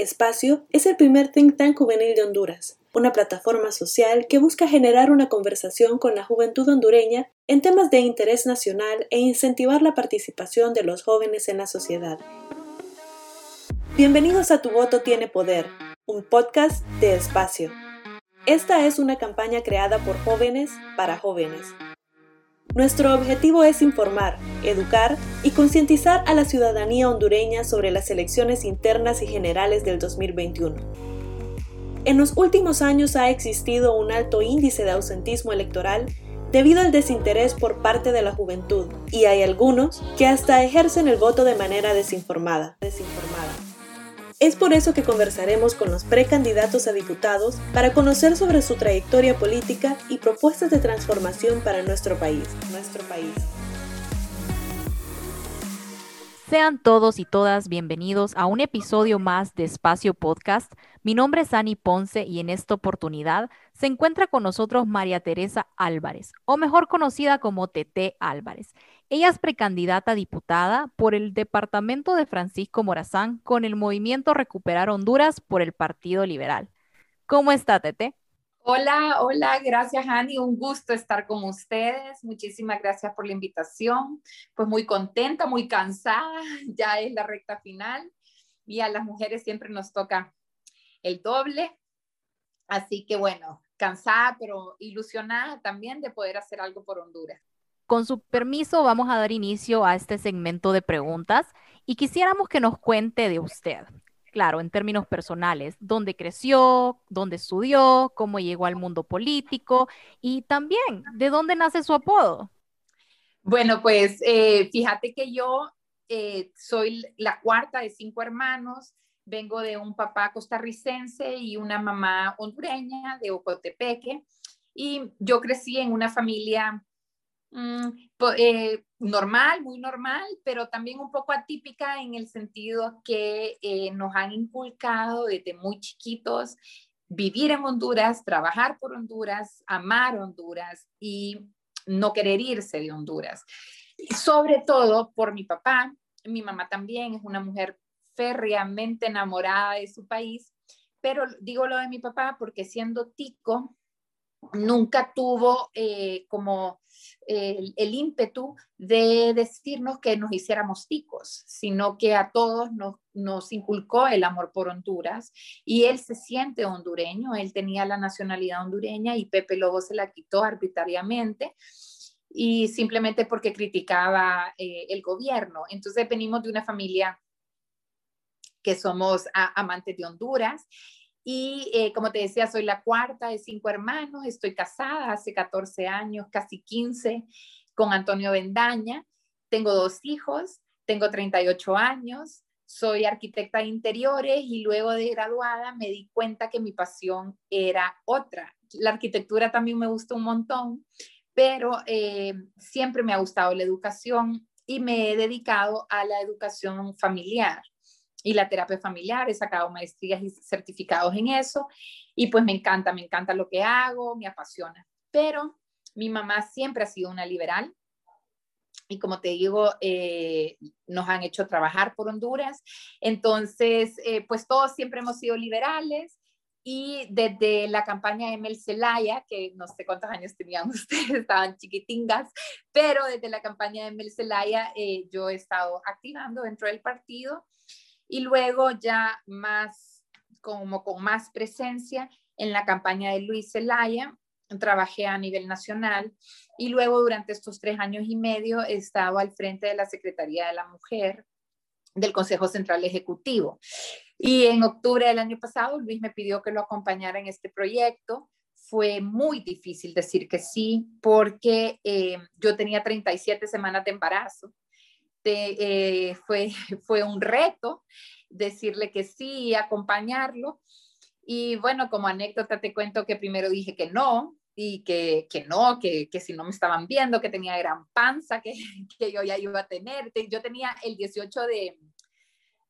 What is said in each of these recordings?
Espacio es el primer think tank juvenil de Honduras, una plataforma social que busca generar una conversación con la juventud hondureña en temas de interés nacional e incentivar la participación de los jóvenes en la sociedad. Bienvenidos a Tu Voto Tiene Poder, un podcast de Espacio. Esta es una campaña creada por jóvenes para jóvenes. Nuestro objetivo es informar, educar y concientizar a la ciudadanía hondureña sobre las elecciones internas y generales del 2021. En los últimos años ha existido un alto índice de ausentismo electoral debido al desinterés por parte de la juventud, y hay algunos que hasta ejercen el voto de manera desinformada. desinformada. Es por eso que conversaremos con los precandidatos a diputados para conocer sobre su trayectoria política y propuestas de transformación para nuestro país. Nuestro país. Sean todos y todas bienvenidos a un episodio más de Espacio Podcast. Mi nombre es Ani Ponce y en esta oportunidad se encuentra con nosotros María Teresa Álvarez, o mejor conocida como TT Álvarez. Ella es precandidata a diputada por el departamento de Francisco Morazán con el movimiento Recuperar Honduras por el Partido Liberal. ¿Cómo está, Tete? Hola, hola, gracias Ani, un gusto estar con ustedes. Muchísimas gracias por la invitación. Pues muy contenta, muy cansada, ya es la recta final y a las mujeres siempre nos toca el doble. Así que bueno, cansada, pero ilusionada también de poder hacer algo por Honduras. Con su permiso, vamos a dar inicio a este segmento de preguntas y quisiéramos que nos cuente de usted. Claro, en términos personales, dónde creció, dónde estudió, cómo llegó al mundo político y también de dónde nace su apodo. Bueno, pues eh, fíjate que yo eh, soy la cuarta de cinco hermanos, vengo de un papá costarricense y una mamá hondureña de Ocotepeque y yo crecí en una familia Mm, eh, normal, muy normal, pero también un poco atípica en el sentido que eh, nos han inculcado desde muy chiquitos vivir en Honduras, trabajar por Honduras, amar Honduras y no querer irse de Honduras. sobre todo por mi papá, mi mamá también es una mujer férreamente enamorada de su país, pero digo lo de mi papá porque siendo tico, nunca tuvo eh, como el, ímpetu de decirnos que nos hiciéramos ticos, sino que a todos nos, nos inculcó el amor por Honduras y él se siente hondureño, él tenía la nacionalidad hondureña y Pepe Lobo se la quitó arbitrariamente y simplemente porque criticaba eh, el gobierno. Entonces venimos de una familia que somos amantes de Honduras y eh, como te decía, soy la cuarta de cinco hermanos, estoy casada hace 14 años, casi 15, con Antonio Bendaña. Tengo dos hijos, tengo 38 años, soy arquitecta de interiores y luego de graduada me di cuenta que mi pasión era otra. La arquitectura también me gusta un montón, pero eh, siempre me ha gustado la educación y me he dedicado a la educación familiar y la terapia familiar, he sacado maestrías y certificados en eso y pues me encanta, me encanta lo que hago, me apasiona. Pero mi mamá siempre ha sido una liberal y como te digo, eh, nos han hecho trabajar por Honduras. Entonces, eh, pues todos siempre hemos sido liberales y desde la campaña de Mel Zelaya, que no sé cuántos años tenían ustedes, estaban chiquitingas, pero desde la campaña de Mel Zelaya eh, yo he estado activando dentro del partido y luego ya más, como con más presencia en la campaña de Luis Zelaya, trabajé a nivel nacional y luego durante estos tres años y medio he estado al frente de la Secretaría de la Mujer del Consejo Central Ejecutivo. Y en octubre del año pasado, Luis me pidió que lo acompañara en este proyecto. Fue muy difícil decir que sí, porque eh, yo tenía 37 semanas de embarazo eh, fue, fue un reto decirle que sí, acompañarlo. Y bueno, como anécdota te cuento que primero dije que no y que, que no, que, que, si no me estaban viendo, que tenía gran panza, que, que yo ya iba a tener. Yo tenía el 18 de,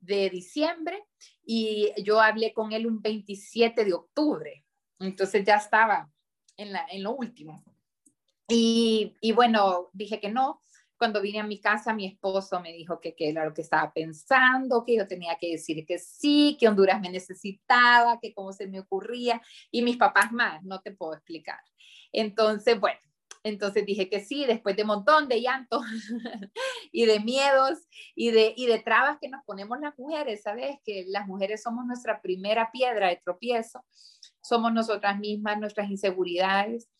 de diciembre y yo hablé con él un 27 de octubre. Entonces ya estaba en, la, en lo último. Y, y, bueno, dije que no, Cuando vine a mi casa, mi esposo me dijo que qué era lo que estaba pensando, que yo tenía que decir que sí, que Honduras me necesitaba, que cómo se me ocurría, y mis papás más, no te puedo explicar. Entonces, bueno, entonces dije que sí, después de un montón de llanto y de miedos y de, y de trabas que nos ponemos las mujeres, ¿sabes? Que las mujeres somos nuestra primera piedra de tropiezo, somos nosotras mismas, nuestras inseguridades.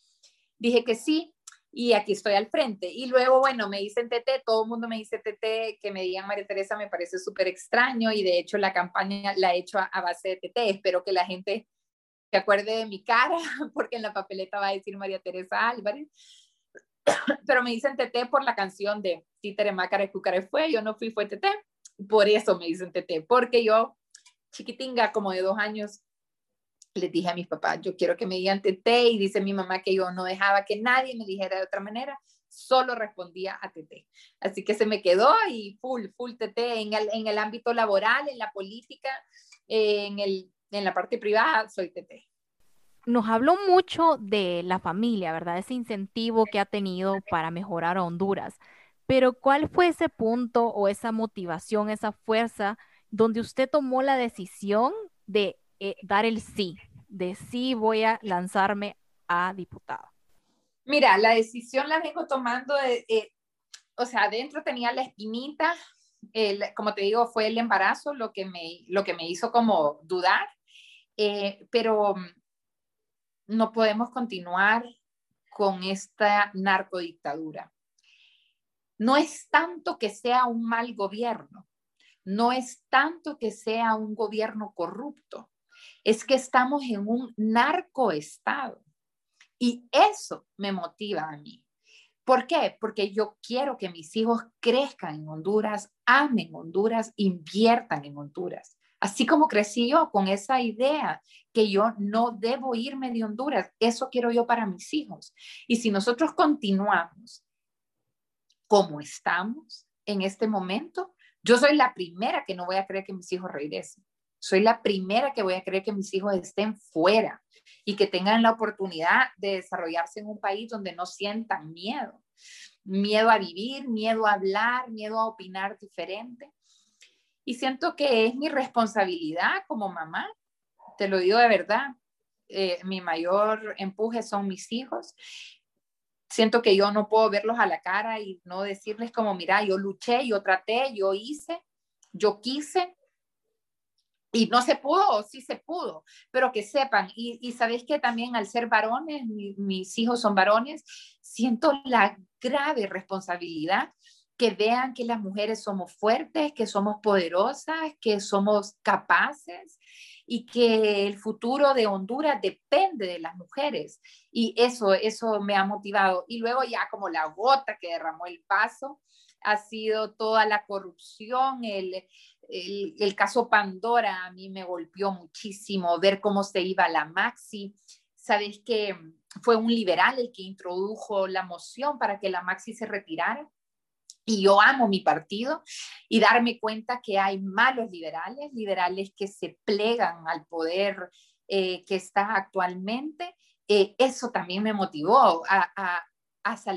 Dije que sí, y aquí estoy al frente. Y luego, bueno, me dicen TT, todo el mundo me dice TT, que me digan María Teresa me parece súper extraño y de hecho la campaña la he hecho a, base de TT. Espero que la gente se acuerde de mi cara, porque en la papeleta va a decir María Teresa Álvarez. Pero me dicen TT por la canción de Títere Mácara Cúcare fue, yo no fui, fue TT. Por eso me dicen TT, porque yo, chiquitinga, como de dos años, les dije a mis papás, yo quiero que me digan Tete y dice mi mamá que yo no dejaba que nadie me dijera de otra manera, solo respondía a Tete. Así que se me quedó y full, full Tete en el, ámbito laboral, en la política, en, el, en la parte privada, soy Tete. Nos habló mucho de la familia, ¿verdad? Ese incentivo que ha tenido para mejorar a Honduras. Pero ¿cuál fue ese punto o esa motivación, esa fuerza donde usted tomó la decisión de eh, dar el sí, de sí voy a lanzarme a diputado? Mira, la decisión la vengo tomando, eh, o sea, adentro tenía la espinita, como te digo, fue el embarazo lo que me, lo que me hizo como dudar, eh, pero no podemos continuar con esta narcodictadura. No es tanto que sea un mal gobierno, no es tanto que sea un gobierno corrupto, es que estamos en un narcoestado. Y eso me motiva a mí. ¿Por qué? Porque yo quiero que mis hijos crezcan en Honduras, amen Honduras, inviertan en Honduras. Así como crecí yo con esa idea que yo no debo irme de Honduras, eso quiero yo para mis hijos. Y si nosotros continuamos como estamos en este momento, yo soy la primera que no voy a creer que mis hijos regresen. Soy la primera que voy a creer que mis hijos estén fuera y que tengan la oportunidad de desarrollarse en un país donde no sientan miedo. Miedo a vivir, miedo a hablar, miedo a opinar diferente. Y siento que es mi responsabilidad como mamá, te lo digo de verdad, eh, mi mayor empuje son mis hijos. Siento que yo no puedo verlos a la cara y no decirles como, mira, yo luché, yo traté, yo hice, yo quise, y no se pudo, o sí se pudo, pero que sepan, y, sabéis que también al ser varones, mis hijos son varones, siento la grave responsabilidad que vean que las mujeres somos fuertes, que somos poderosas, que somos capaces y que el futuro de Honduras depende de las mujeres. Y eso, eso me ha motivado. Y luego ya como la gota que derramó el paso, ha sido toda la corrupción, el, el, caso Pandora a mí me golpeó muchísimo, ver cómo se iba la Maxi. Sabes que fue un liberal el que introdujo la moción para que la Maxi se retirara. Y yo amo mi partido y darme cuenta que hay malos liberales, liberales que se plegan al poder eh, que está actualmente. Eh, eso también me motivó a, a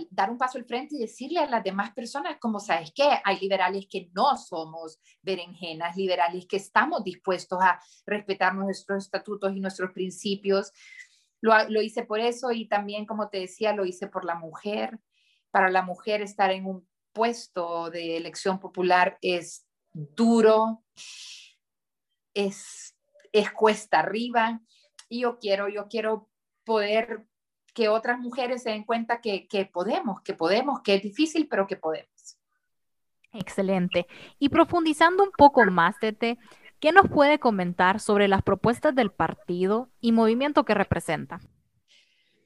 dar un paso al frente y decirle a las demás personas, como sabes que hay liberales que no somos berenjenas, liberales que estamos dispuestos a respetar nuestros estatutos y nuestros principios. Lo, lo hice por eso y también, como te decía, lo hice por la mujer. Para la mujer estar en un puesto de elección popular es duro, es, es cuesta arriba. Y yo quiero, yo quiero poder que otras mujeres se den cuenta que, podemos, que podemos, que es difícil, pero que podemos. Excelente. Y profundizando un poco más, Tete, ¿qué nos puede comentar sobre las propuestas del partido y movimiento que representa?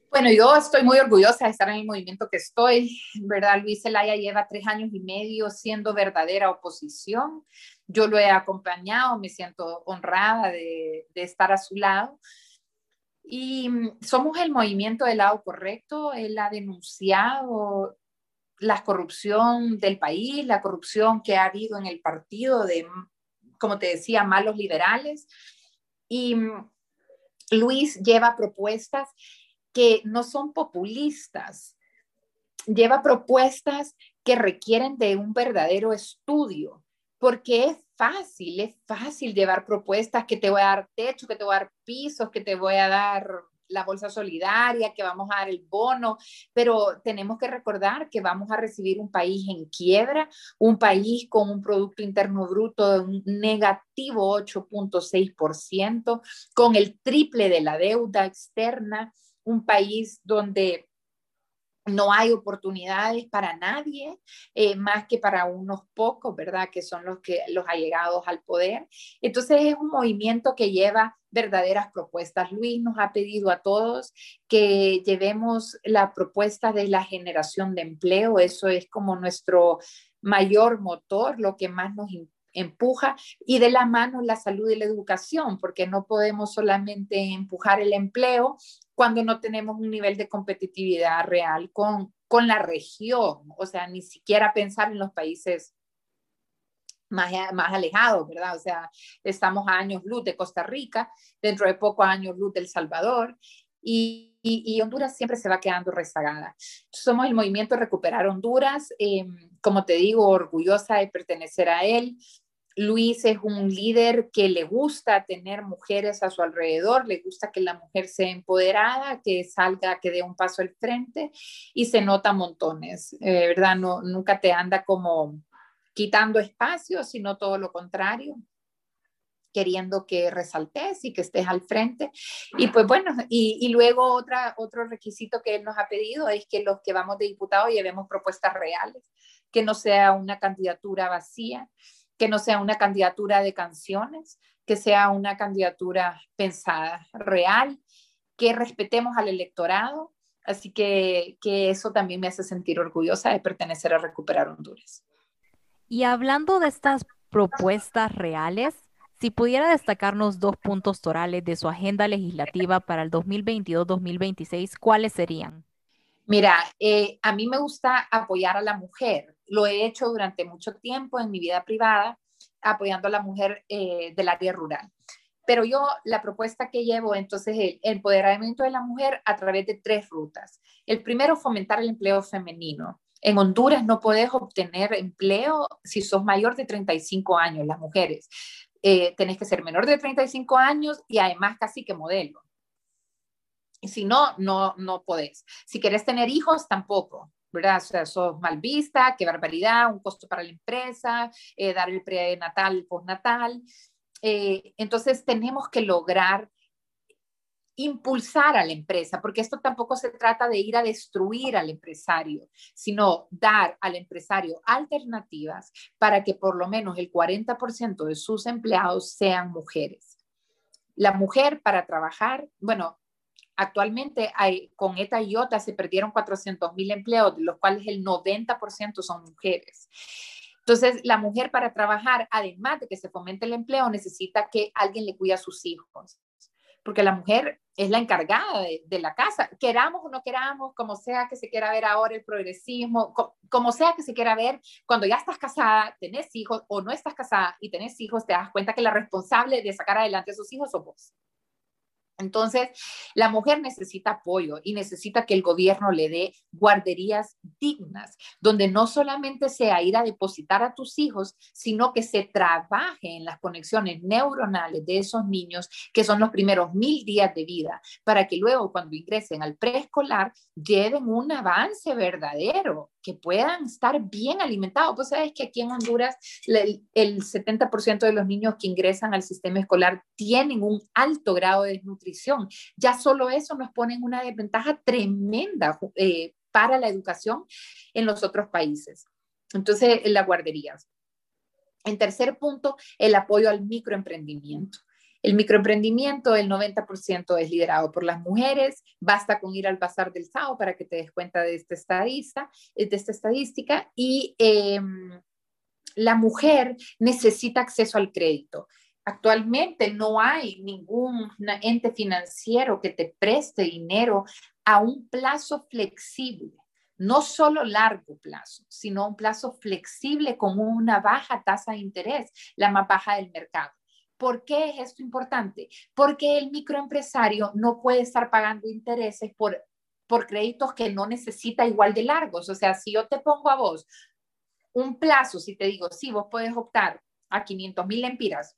Bueno, yo estoy muy orgullosa de estar en el movimiento que estoy, ¿verdad? Luis Zelaya lleva tres años y medio siendo verdadera oposición. Yo lo he acompañado, me siento honrada de, de estar a su lado. Y mm, somos el movimiento del lado correcto. Él ha denunciado la corrupción del país, la corrupción que ha habido en el partido de, mm, como te decía, malos liberales. Y mm, Luis lleva propuestas que no son populistas, lleva propuestas que requieren de un verdadero estudio, porque es fácil, es fácil llevar propuestas que te voy a dar techo, que te voy a dar pisos, que te voy a dar la bolsa solidaria, que vamos a dar el bono, pero tenemos que recordar que vamos a recibir un país en quiebra, un país con un Producto Interno Bruto negativo 8.6%, con el triple de la deuda externa, un país donde no hay oportunidades para nadie, eh, más que para unos pocos, ¿verdad? Que son los que los allegados al poder. Entonces es un movimiento que lleva verdaderas propuestas. Luis nos ha pedido a todos que llevemos la propuesta de la generación de empleo. Eso es como nuestro mayor motor, lo que más nos empuja y de la mano la salud y la educación, porque no podemos solamente empujar el empleo cuando no tenemos un nivel de competitividad real con, con la región, o sea, ni siquiera pensar en los países más, más alejados, ¿verdad? O sea, estamos a años luz de Costa Rica, dentro de poco años luz del Salvador, y, y, Honduras siempre se va quedando rezagada. Somos el movimiento Recuperar Honduras, eh, como te digo, orgullosa de pertenecer a él. Luis es un líder que le gusta tener mujeres a su alrededor, le gusta que la mujer sea empoderada, que salga, que dé un paso al frente y se nota montones, eh, ¿verdad? No, nunca te anda como quitando espacio, sino todo lo contrario queriendo que resaltes y que estés al frente. Y pues bueno, y, luego otra, otro requisito que él nos ha pedido es que los que vamos de diputados llevemos propuestas reales, que no sea una candidatura vacía, que no sea una candidatura de canciones, que sea una candidatura pensada, real, que respetemos al electorado. Así que, que eso también me hace sentir orgullosa de pertenecer a Recuperar Honduras. Y hablando de estas propuestas reales, si pudiera destacarnos dos puntos torales de su agenda legislativa para el 2022-2026, ¿cuáles serían? Mira, eh, a mí me gusta apoyar a la mujer. Lo he hecho durante mucho tiempo en mi vida privada, apoyando a la mujer eh, del área rural. Pero yo la propuesta que llevo entonces es el empoderamiento de la mujer a través de tres rutas. El primero, fomentar el empleo femenino. En Honduras no puedes obtener empleo si sos mayor de 35 años, las mujeres. Eh, tenés que ser menor de 35 años y además casi que modelo. Si no, no, no podés. Si querés tener hijos, tampoco. ¿Verdad? O sea, sos mal vista, qué barbaridad, un costo para la empresa, eh, dar el prenatal, postnatal. Eh, entonces, tenemos que lograr impulsar a la empresa, porque esto tampoco se trata de ir a destruir al empresario, sino dar al empresario alternativas para que por lo menos el 40% de sus empleados sean mujeres. La mujer para trabajar, bueno, Actualmente hay, con ETA y OTA se perdieron 400 mil empleos, de los cuales el 90% son mujeres. Entonces, la mujer para trabajar, además de que se fomente el empleo, necesita que alguien le cuide a sus hijos, porque la mujer es la encargada de, la casa, queramos o no queramos, como sea que se quiera ver ahora el progresismo, como sea que se quiera ver, cuando ya estás casada, tenés hijos o no estás casada y tenés hijos, te das cuenta que la responsable de sacar adelante a sus hijos sos vos. Entonces, la mujer necesita apoyo y necesita que el gobierno le dé guarderías dignas, donde no solamente sea ir a depositar a tus hijos, sino que se trabaje en las conexiones neuronales de esos niños, que son los primeros mil días de vida, para que luego cuando ingresen al preescolar lleven un avance verdadero, que puedan estar bien alimentados. Pues sabes que aquí en Honduras el, el 70% de los niños que ingresan al sistema escolar tienen un alto grado de desnutrición ya solo eso nos pone en una desventaja tremenda eh, para la educación en los otros países. Entonces, en las guarderías. En tercer punto, el apoyo al microemprendimiento. El microemprendimiento, el 90% es liderado por las mujeres. Basta con ir al Bazar del SAO para que te des cuenta de esta, estadista, de esta estadística. Y em, la mujer necesita acceso al crédito. Actualmente no hay ningún ente financiero que te preste dinero a un plazo flexible, no solo largo plazo, sino un plazo flexible con una baja tasa de interés, la más baja del mercado. ¿Por qué es esto importante? Porque el microempresario no puede estar pagando intereses por, por créditos que no necesita igual de largos. O sea, si yo te pongo a vos un plazo, si te digo, sí, vos puedes optar a 500 mil empiras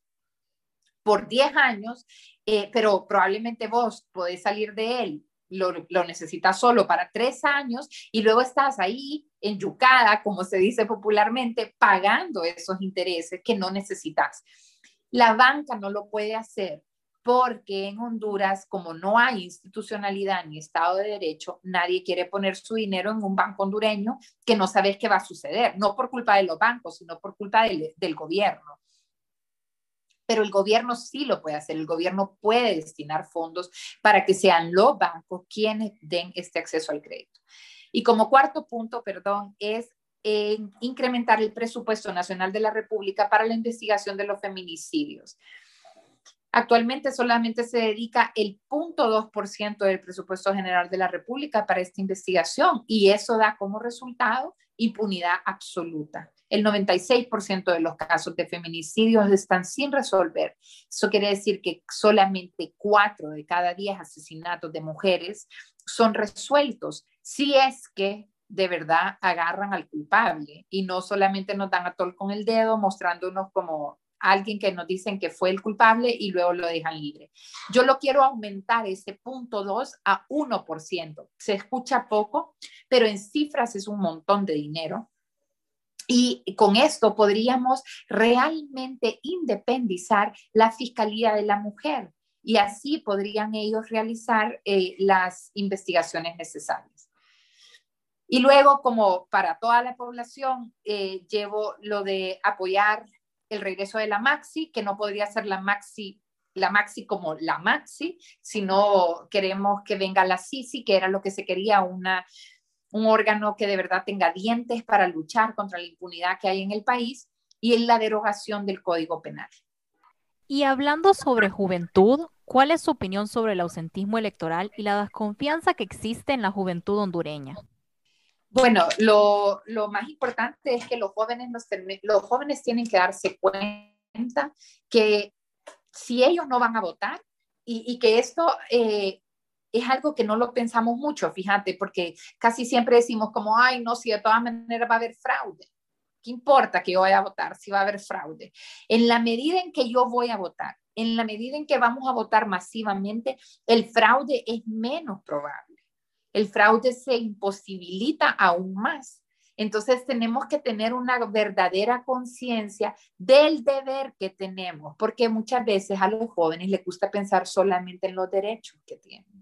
por 10 años, eh, pero probablemente vos podés salir de él, lo, lo, necesitas solo para 3 años y luego estás ahí en yucada, como se dice popularmente, pagando esos intereses que no necesitas. La banca no lo puede hacer porque en Honduras, como no hay institucionalidad ni Estado de Derecho, nadie quiere poner su dinero en un banco hondureño que no sabes qué va a suceder, no por culpa de los bancos, sino por culpa del, del gobierno. Pero el gobierno sí lo puede hacer, el gobierno puede destinar fondos para que sean los bancos quienes den este acceso al crédito. Y como cuarto punto, perdón, es incrementar el presupuesto nacional de la República para la investigación de los feminicidios. Actualmente solamente se dedica el 0.2% del presupuesto general de la República para esta investigación y eso da como resultado impunidad absoluta. El 96% de los casos de feminicidios están sin resolver. Eso quiere decir que solamente 4 de cada 10 asesinatos de mujeres son resueltos si es que de verdad agarran al culpable y no solamente nos dan a tol con el dedo mostrándonos como alguien que nos dicen que fue el culpable y luego lo dejan libre. Yo lo quiero aumentar ese punto 2 a 1%. Se escucha poco, pero en cifras es un montón de dinero. Y con esto podríamos realmente independizar la Fiscalía de la Mujer y así podrían ellos realizar eh, las investigaciones necesarias. Y luego, como para toda la población, eh, llevo lo de apoyar el regreso de la Maxi, que no podría ser la Maxi, la Maxi como la Maxi, sino queremos que venga la Sisi, que era lo que se quería, una, un órgano que de verdad tenga dientes para luchar contra la impunidad que hay en el país y en la derogación del Código Penal. Y hablando sobre juventud, ¿cuál es su opinión sobre el ausentismo electoral y la desconfianza que existe en la juventud hondureña? Bueno, lo, más importante es que los jóvenes, los, jóvenes tienen que darse cuenta que si ellos no van a votar y, que esto eh, es algo que no lo pensamos mucho, fíjate, porque casi siempre decimos como, ay, no, si de todas maneras va a haber fraude. ¿Qué importa que yo vaya a votar si va a haber fraude? En la medida en que yo voy a votar, en la medida en que vamos a votar masivamente, el fraude es menos probable el fraude se imposibilita aún más. Entonces tenemos que tener una verdadera conciencia del deber que tenemos, porque muchas veces a los jóvenes les gusta pensar solamente en los derechos que tienen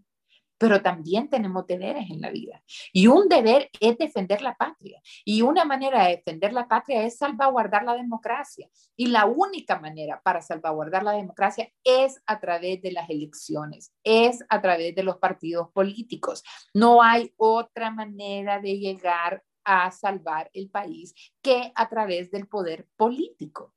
pero también tenemos deberes en la vida. Y un deber es defender la patria. Y una manera de defender la patria es salvaguardar la democracia. Y la única manera para salvaguardar la democracia es a través de las elecciones, es a través de los partidos políticos. No hay otra manera de llegar a salvar el país que a través del poder político.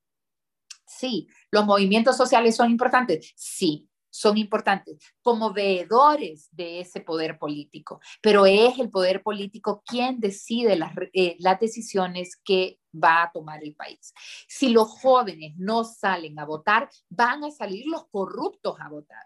Sí, los movimientos sociales son importantes. Sí, son importantes como veedores de ese poder político, pero es el poder político quien decide las, eh, las decisiones que va a tomar el país. Si los jóvenes no salen a votar, van a salir los corruptos a votar.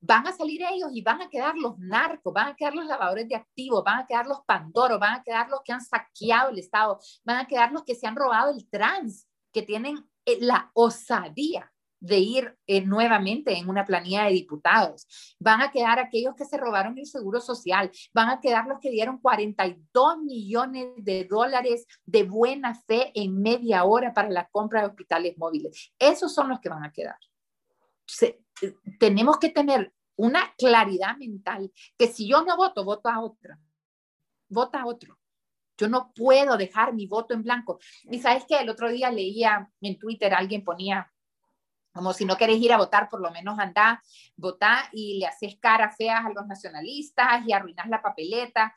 Van a salir ellos y van a quedar los narcos, van a quedar los lavadores de activos, van a quedar los pandoros, van a quedar los que han saqueado el Estado, van a quedar los que se han robado el trans, que tienen eh, la osadía de ir eh, nuevamente en una planilla de diputados. Van a quedar aquellos que se robaron el seguro social, van a quedar los que dieron 42 millones de dólares de buena fe en media hora para la compra de hospitales móviles. Esos son los que van a quedar. tenemos que tener una claridad mental que si yo no voto, voto a otra. Vota a otro. Yo no puedo dejar mi voto en blanco. Y sabes que el otro día leía en Twitter, alguien ponía, como si no querés ir a votar, por lo menos anda, votá y le haces caras feas a los nacionalistas y arruinas la papeleta.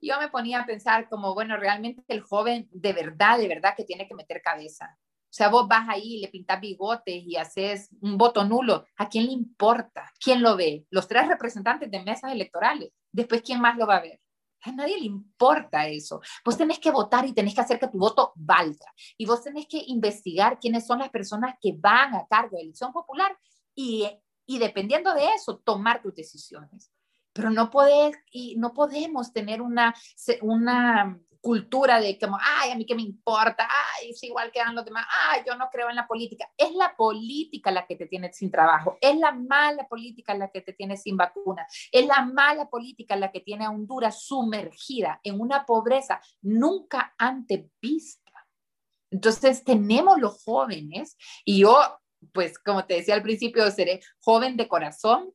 Yo me ponía a pensar como, bueno, realmente el joven de verdad, de verdad que tiene que meter cabeza. O sea, vos vas ahí, le pintas bigotes y haces un voto nulo. ¿A quién le importa? ¿Quién lo ve? Los tres representantes de mesas electorales. Después, ¿quién más lo va a ver? A nadie le importa eso. Vos tenés que votar y tenés que hacer que tu voto valga. Y vos tenés que investigar quiénes son las personas que van a cargo de elección popular y, y dependiendo de eso, tomar tus decisiones. Pero no, podés, y no podemos tener una, una cultura de como, ay, a mí qué me importa, ay, es igual que dan los demás, ay, yo no creo en la política. Es la política la que te tiene sin trabajo, es la mala política la que te tiene sin vacuna, es la mala política la que tiene a Honduras sumergida en una pobreza nunca antes vista. Entonces tenemos los jóvenes y yo, pues como te decía al principio, seré joven de corazón,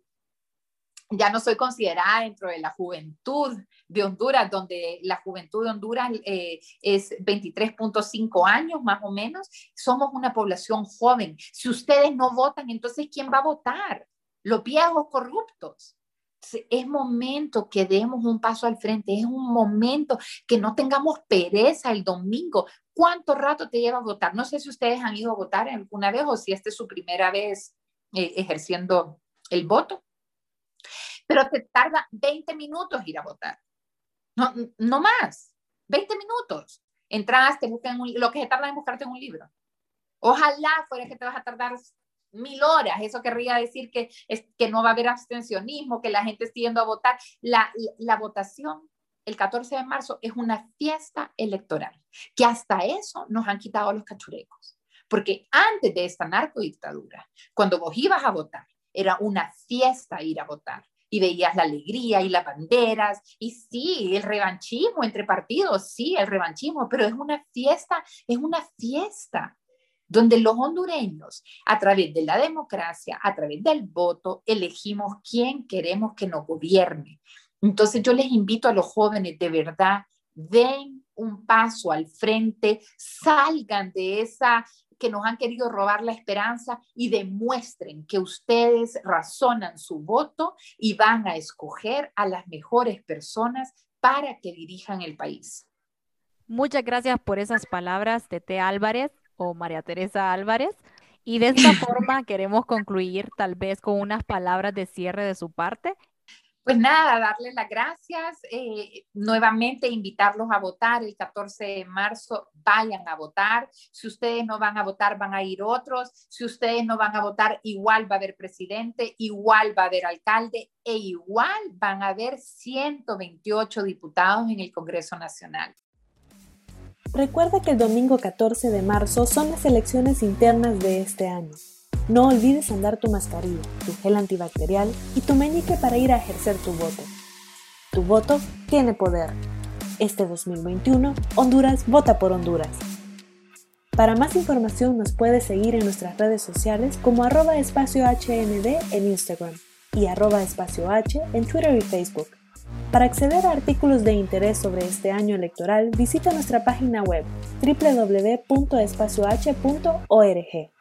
ya no soy considerada dentro de la juventud de Honduras, donde la juventud de Honduras eh, es 23.5 años más o menos. Somos una población joven. Si ustedes no votan, entonces ¿quién va a votar? Los viejos corruptos. Es momento que demos un paso al frente, es un momento que no tengamos pereza el domingo. ¿Cuánto rato te lleva a votar? No sé si ustedes han ido a votar alguna vez o si esta es su primera vez eh, ejerciendo el voto pero te tarda 20 minutos ir a votar. No, no más, 20 minutos. Entras, te buscan lo que se tarda en buscarte en un libro. Ojalá fuera que te vas a tardar mil horas. Eso querría decir que, es, que no va a haber abstencionismo, que la gente esté yendo a votar. La, la votación el 14 de marzo es una fiesta electoral, que hasta eso nos han quitado los cachurecos. Porque antes de esta narcodictadura, cuando vos ibas a votar, era una fiesta ir a votar y veías la alegría y las banderas, y sí, el revanchismo entre partidos, sí, el revanchismo, pero es una fiesta, es una fiesta donde los hondureños, a través de la democracia, a través del voto, elegimos quién queremos que nos gobierne. Entonces yo les invito a los jóvenes, de verdad, den un paso al frente, salgan de esa que nos han querido robar la esperanza y demuestren que ustedes razonan su voto y van a escoger a las mejores personas para que dirijan el país. Muchas gracias por esas palabras, Tete Álvarez o María Teresa Álvarez. Y de esta forma queremos concluir tal vez con unas palabras de cierre de su parte pues nada, darles las gracias, eh, nuevamente invitarlos a votar el 14 de marzo, vayan a votar, si ustedes no van a votar van a ir otros, si ustedes no van a votar igual va a haber presidente, igual va a haber alcalde e igual van a haber 128 diputados en el Congreso Nacional. Recuerda que el domingo 14 de marzo son las elecciones internas de este año. No olvides andar tu mascarilla, tu gel antibacterial y tu meñique para ir a ejercer tu voto. Tu voto tiene poder. Este 2021, Honduras vota por Honduras. Para más información nos puedes seguir en nuestras redes sociales como arroba espacio HND en Instagram y arroba espacio H en Twitter y Facebook. Para acceder a artículos de interés sobre este año electoral, visita nuestra página web www.espacioh.org.